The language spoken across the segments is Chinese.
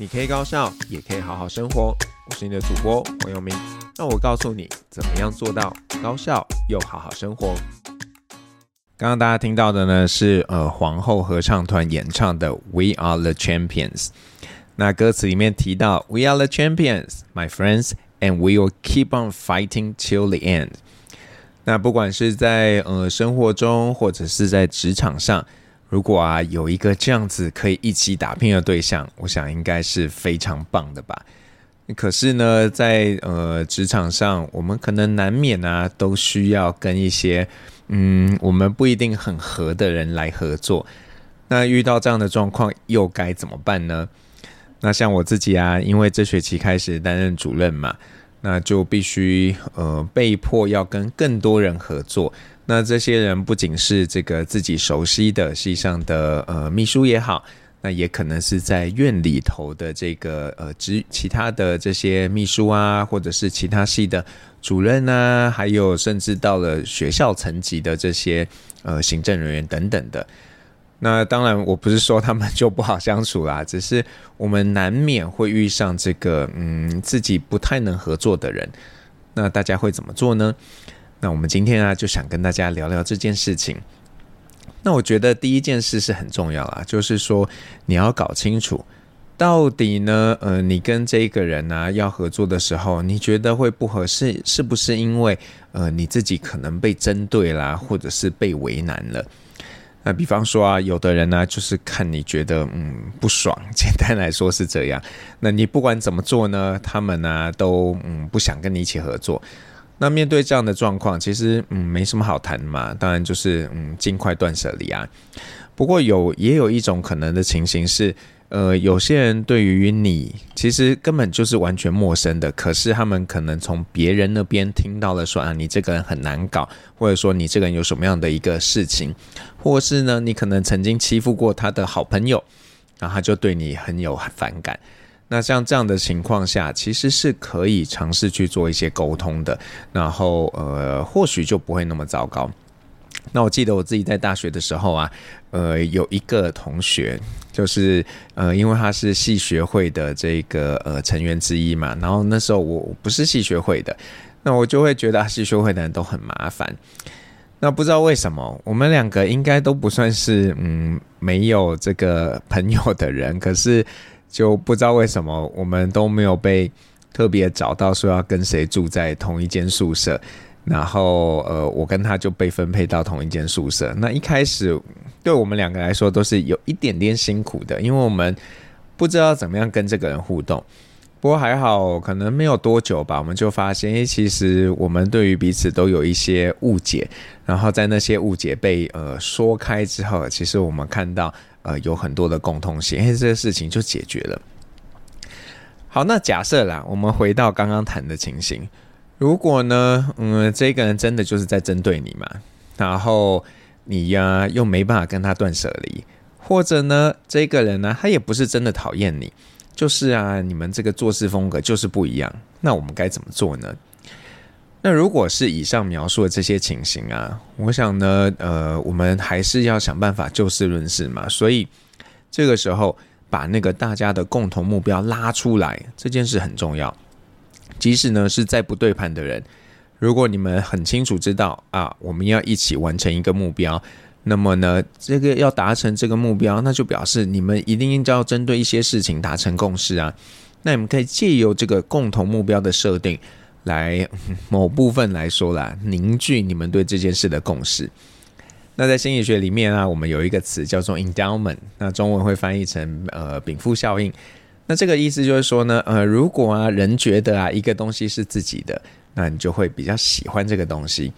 你可以高效，也可以好好生活。我是你的主播黄友明，让我告诉你怎么样做到高效又好好生活。刚刚大家听到的呢是呃皇后合唱团演唱的《We Are the Champions》。那歌词里面提到 “We are the champions, my friends, and we will keep on fighting till the end。”那不管是在呃生活中，或者是在职场上。如果啊有一个这样子可以一起打拼的对象，我想应该是非常棒的吧。可是呢，在呃职场上，我们可能难免啊都需要跟一些嗯我们不一定很合的人来合作。那遇到这样的状况又该怎么办呢？那像我自己啊，因为这学期开始担任主任嘛，那就必须呃被迫要跟更多人合作。那这些人不仅是这个自己熟悉的系上的呃秘书也好，那也可能是在院里头的这个呃职其他的这些秘书啊，或者是其他系的主任啊，还有甚至到了学校层级的这些呃行政人员等等的。那当然，我不是说他们就不好相处啦，只是我们难免会遇上这个嗯自己不太能合作的人。那大家会怎么做呢？那我们今天啊，就想跟大家聊聊这件事情。那我觉得第一件事是很重要啊，就是说你要搞清楚，到底呢，呃，你跟这个人呢、要合作的时候，你觉得会不合适，是不是因为呃你自己可能被针对啦，或者是被为难了？那比方说啊，有的人呢、就是看你觉得嗯不爽，简单来说是这样。那你不管怎么做呢，他们呢、都嗯不想跟你一起合作。那面对这样的状况，其实嗯没什么好谈嘛，当然就是嗯尽快断舍离啊。不过有也有一种可能的情形是，呃有些人对于你其实根本就是完全陌生的，可是他们可能从别人那边听到了说啊你这个人很难搞，或者说你这个人有什么样的一个事情，或是呢你可能曾经欺负过他的好朋友，然后他就对你很有反感。那像这样的情况下，其实是可以尝试去做一些沟通的，然后呃，或许就不会那么糟糕。那我记得我自己在大学的时候啊，呃，有一个同学，就是呃，因为他是系学会的这个呃成员之一嘛，然后那时候我不是系学会的，那我就会觉得系学会的人都很麻烦。那不知道为什么，我们两个应该都不算是嗯没有这个朋友的人，可是。就不知道为什么我们都没有被特别找到说要跟谁住在同一间宿舍，然后呃，我跟他就被分配到同一间宿舍。那一开始对我们两个来说都是有一点点辛苦的，因为我们不知道怎么样跟这个人互动。不过还好，可能没有多久吧，我们就发现，诶，其实我们对于彼此都有一些误解。然后在那些误解被呃说开之后，其实我们看到。呃，有很多的共通性，哎，这个事情就解决了。好，那假设啦，我们回到刚刚谈的情形，如果呢，嗯，这个人真的就是在针对你嘛，然后你呀、又没办法跟他断舍离，或者呢，这个人呢，他也不是真的讨厌你，就是啊，你们这个做事风格就是不一样，那我们该怎么做呢？那如果是以上描述的这些情形啊，我想呢，呃，我们还是要想办法就事论事嘛。所以这个时候把那个大家的共同目标拉出来，这件事很重要。即使呢是在不对盘的人，如果你们很清楚知道啊，我们要一起完成一个目标，那么呢，这个要达成这个目标，那就表示你们一定要针对一些事情达成共识啊。那你们可以借由这个共同目标的设定。来某部分来说啦，凝聚你们对这件事的共识。那在心理学里面啊，我们有一个词叫做 endowment，那中文会翻译成呃禀赋效应。那这个意思就是说呢，呃，如果啊人觉得啊一个东西是自己的，那你就会比较喜欢这个东西。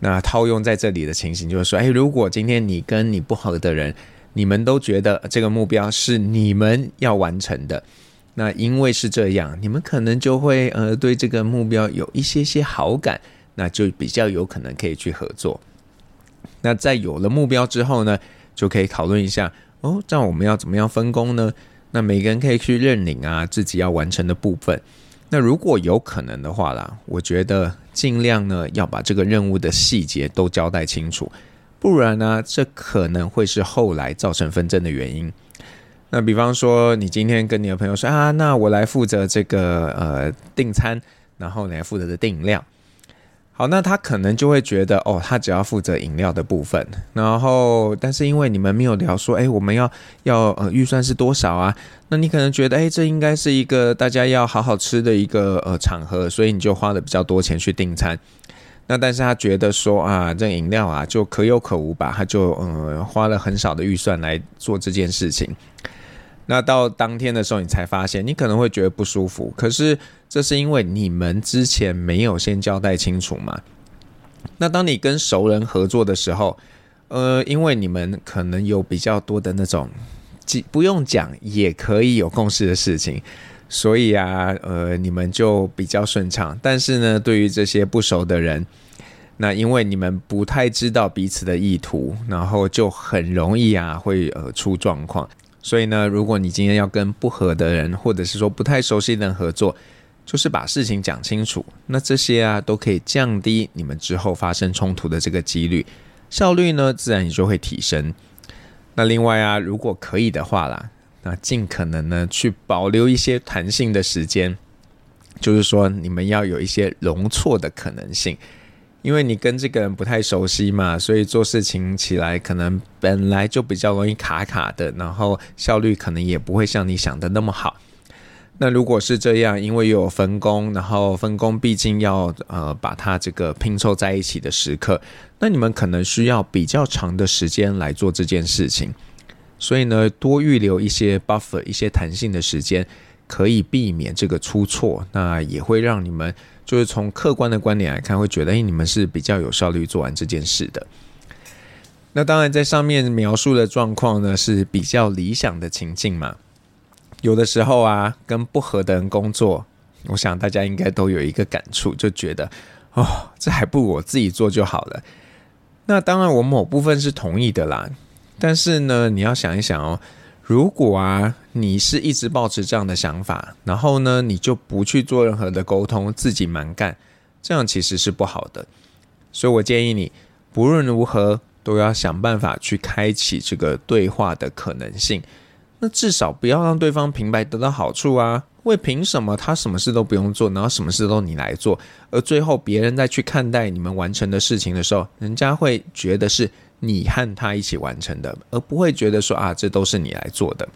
那套用在这里的情形就是说，哎，如果今天你跟你不合的人，你们都觉得这个目标是你们要完成的。那因为是这样，你们可能就会呃对这个目标有一些些好感，那就比较有可能可以去合作。那在有了目标之后呢，就可以讨论一下哦，这样我们要怎么样分工呢？那每个人可以去认领啊自己要完成的部分。那如果有可能的话啦，我觉得尽量呢要把这个任务的细节都交代清楚，不然呢这可能会是后来造成纷争的原因。那比方说，你今天跟你的朋友说啊，那我来负责这个呃订餐，然后你来负责的订饮料。好，那他可能就会觉得哦，他只要负责饮料的部分，然后但是因为你们没有聊说，哎，我们要要呃预算是多少啊？那你可能觉得，哎，这应该是一个大家要好好吃的一个呃场合，所以你就花了比较多钱去订餐。那但是他觉得说啊，这饮料啊就可有可无吧，他就呃花了很少的预算来做这件事情。那到当天的时候，你才发现，你可能会觉得不舒服。可是这是因为你们之前没有先交代清楚嘛。那当你跟熟人合作的时候，呃，因为你们可能有比较多的那种，不用讲也可以有共识的事情，所以啊，呃，你们就比较顺畅。但是呢，对于这些不熟的人，那因为你们不太知道彼此的意图，然后就很容易啊会呃出状况。所以呢，如果你今天要跟不合的人，或者是说不太熟悉的人合作，就是把事情讲清楚，那这些啊都可以降低你们之后发生冲突的这个几率，效率呢自然也就会提升。那另外啊，如果可以的话啦，那尽可能呢去保留一些弹性的时间，就是说你们要有一些容错的可能性。因为你跟这个人不太熟悉嘛，所以做事情起来可能本来就比较容易卡卡的，然后效率可能也不会像你想的那么好。那如果是这样，因为有分工，然后分工毕竟要呃把它这个拼凑在一起的时刻，那你们可能需要比较长的时间来做这件事情。所以呢，多预留一些 buffer，一些弹性的时间，可以避免这个出错，那也会让你们。就是从客观的观点来看，会觉得，哎，你们是比较有效率做完这件事的。那当然，在上面描述的状况呢，是比较理想的情境嘛。有的时候啊，跟不合的人工作，我想大家应该都有一个感触，就觉得，哦，这还不如我自己做就好了。那当然，我某部分是同意的啦。但是呢，你要想一想哦。如果啊，你是一直抱持这样的想法，然后呢，你就不去做任何的沟通，自己蛮干，这样其实是不好的。所以我建议你，不论如何都要想办法去开启这个对话的可能性。那至少不要让对方平白得到好处啊。为凭什么他什么事都不用做，然后什么事都你来做，而最后别人再去看待你们完成的事情的时候，人家会觉得是。你和他一起完成的，而不会觉得说啊，这都是你来做的。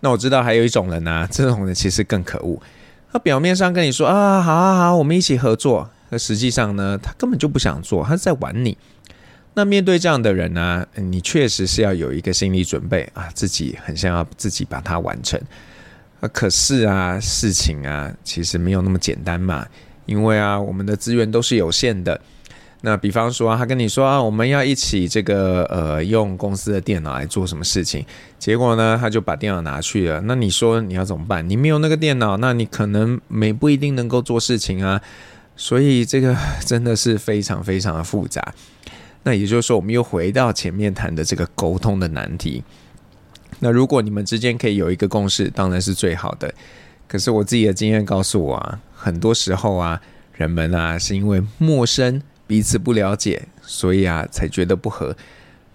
那我知道还有一种人呢、这种人其实更可恶。他表面上跟你说啊，好啊好，我们一起合作，可实际上呢，他根本就不想做，他是在玩你。那面对这样的人呢、你确实是要有一个心理准备啊，自己很想要自己把它完成。啊，可是啊，事情啊，其实没有那么简单嘛，因为啊，我们的资源都是有限的。那比方说，他跟你说啊，我们要一起这个呃用公司的电脑来做什么事情，结果呢，他就把电脑拿去了。那你说你要怎么办？你没有那个电脑，那你可能没不一定能够做事情啊。所以这个真的是非常非常的复杂。那也就是说，我们又回到前面谈的这个沟通的难题。那如果你们之间可以有一个共识，当然是最好的。可是我自己的经验告诉我啊，很多时候啊，人们啊是因为陌生。彼此不了解，所以啊，才觉得不合。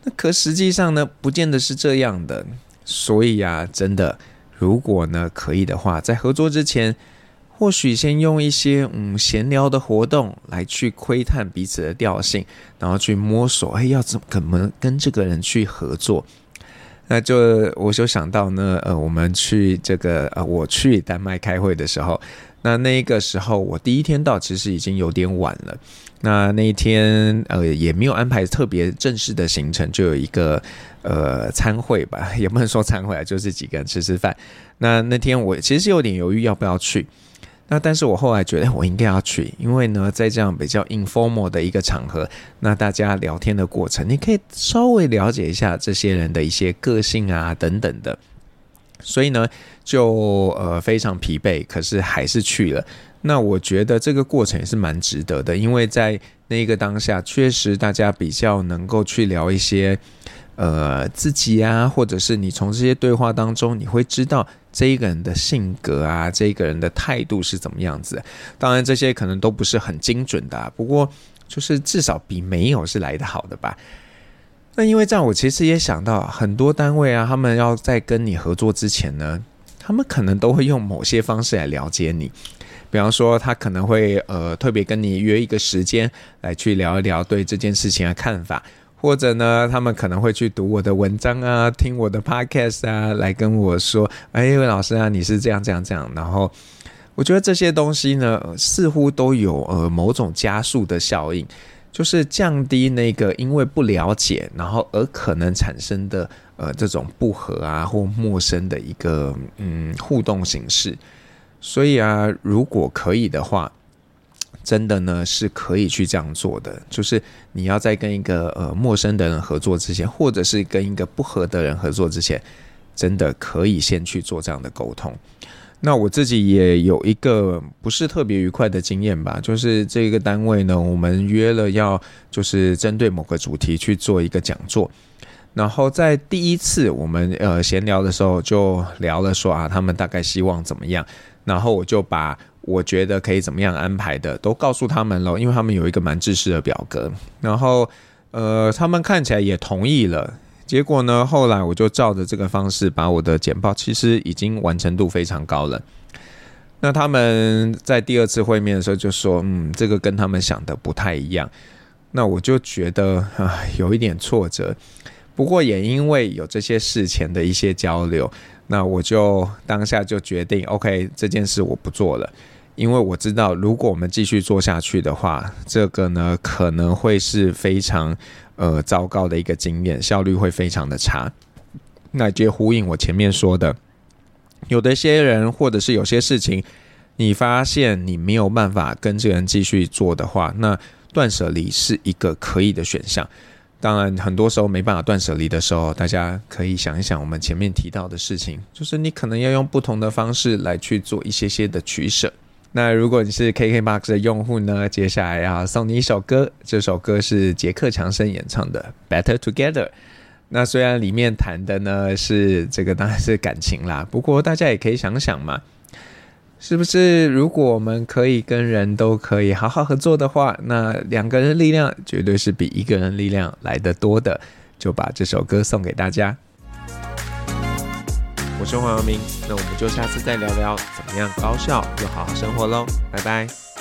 那可实际上呢，不见得是这样的。所以啊，真的，如果呢可以的话，在合作之前，或许先用一些嗯闲聊的活动来去窥探彼此的调性，然后去摸索，哎，要怎么怎么跟这个人去合作。那就我就想到呢，呃，我们去这个呃，我去丹麦开会的时候，那那个时候我第一天到，其实已经有点晚了。那那一天，呃，也没有安排特别正式的行程，就有一个呃餐会吧，也不能说餐会啊，就是几个人吃吃饭。那那天我其实有点犹豫要不要去，那但是我后来觉得我应该要去，因为呢，在这样比较 informal 的一个场合，那大家聊天的过程，你可以稍微了解一下这些人的一些个性啊等等的，所以呢，就呃非常疲惫，可是还是去了。那我觉得这个过程也是蛮值得的，因为在那个当下，确实大家比较能够去聊一些，呃，自己啊，或者是你从这些对话当中，你会知道这一个人的性格啊，这一个人的态度是怎么样子。当然，这些可能都不是很精准的啊，不过就是至少比没有是来得好的吧。那因为这样，我其实也想到很多单位啊，他们要在跟你合作之前呢，他们可能都会用某些方式来了解你。比方说，他可能会呃特别跟你约一个时间来去聊一聊对这件事情的看法，或者呢，他们可能会去读我的文章啊，听我的 podcast 啊，来跟我说，哎，老师啊，你是这样这样这样。然后我觉得这些东西呢，似乎都有呃某种加速的效应，就是降低那个因为不了解，然后而可能产生的呃这种不和啊或陌生的一个嗯互动形式。所以啊，如果可以的话，真的呢是可以去这样做的。就是你要在跟一个呃陌生的人合作之前，或者是跟一个不合的人合作之前，真的可以先去做这样的沟通。那我自己也有一个不是特别愉快的经验吧，就是这个单位呢，我们约了要就是针对某个主题去做一个讲座。然后在第一次我们呃闲聊的时候，就聊了说啊，他们大概希望怎么样。然后我就把我觉得可以怎么样安排的都告诉他们了，因为他们有一个蛮制式的表格，然后呃，他们看起来也同意了。结果呢，后来我就照着这个方式把我的简报，其实已经完成度非常高了。那他们在第二次会面的时候就说：“嗯，这个跟他们想的不太一样。”那我就觉得啊，有一点挫折。不过也因为有这些事前的一些交流。那我就当下就决定，OK，这件事我不做了，因为我知道，如果我们继续做下去的话，这个呢可能会是非常呃糟糕的一个经验，效率会非常的差。那就呼应我前面说的，有的些人或者是有些事情，你发现你没有办法跟这个人继续做的话，那断舍离是一个可以的选项。当然，很多时候没办法断舍离的时候，大家可以想一想我们前面提到的事情，就是你可能要用不同的方式来去做一些些的取舍。那如果你是 KKBOX 的用户呢，接下来要送你一首歌，这首歌是杰克强森演唱的《Better Together》。那虽然里面谈的呢是这个当然是感情啦，不过大家也可以想想嘛。是不是如果我们可以跟人都可以好好合作的话，那两个人力量绝对是比一个人力量来得多的。就把这首歌送给大家。我是黄耀明，那我们就下次再聊聊怎样高效又好好生活喽，拜拜。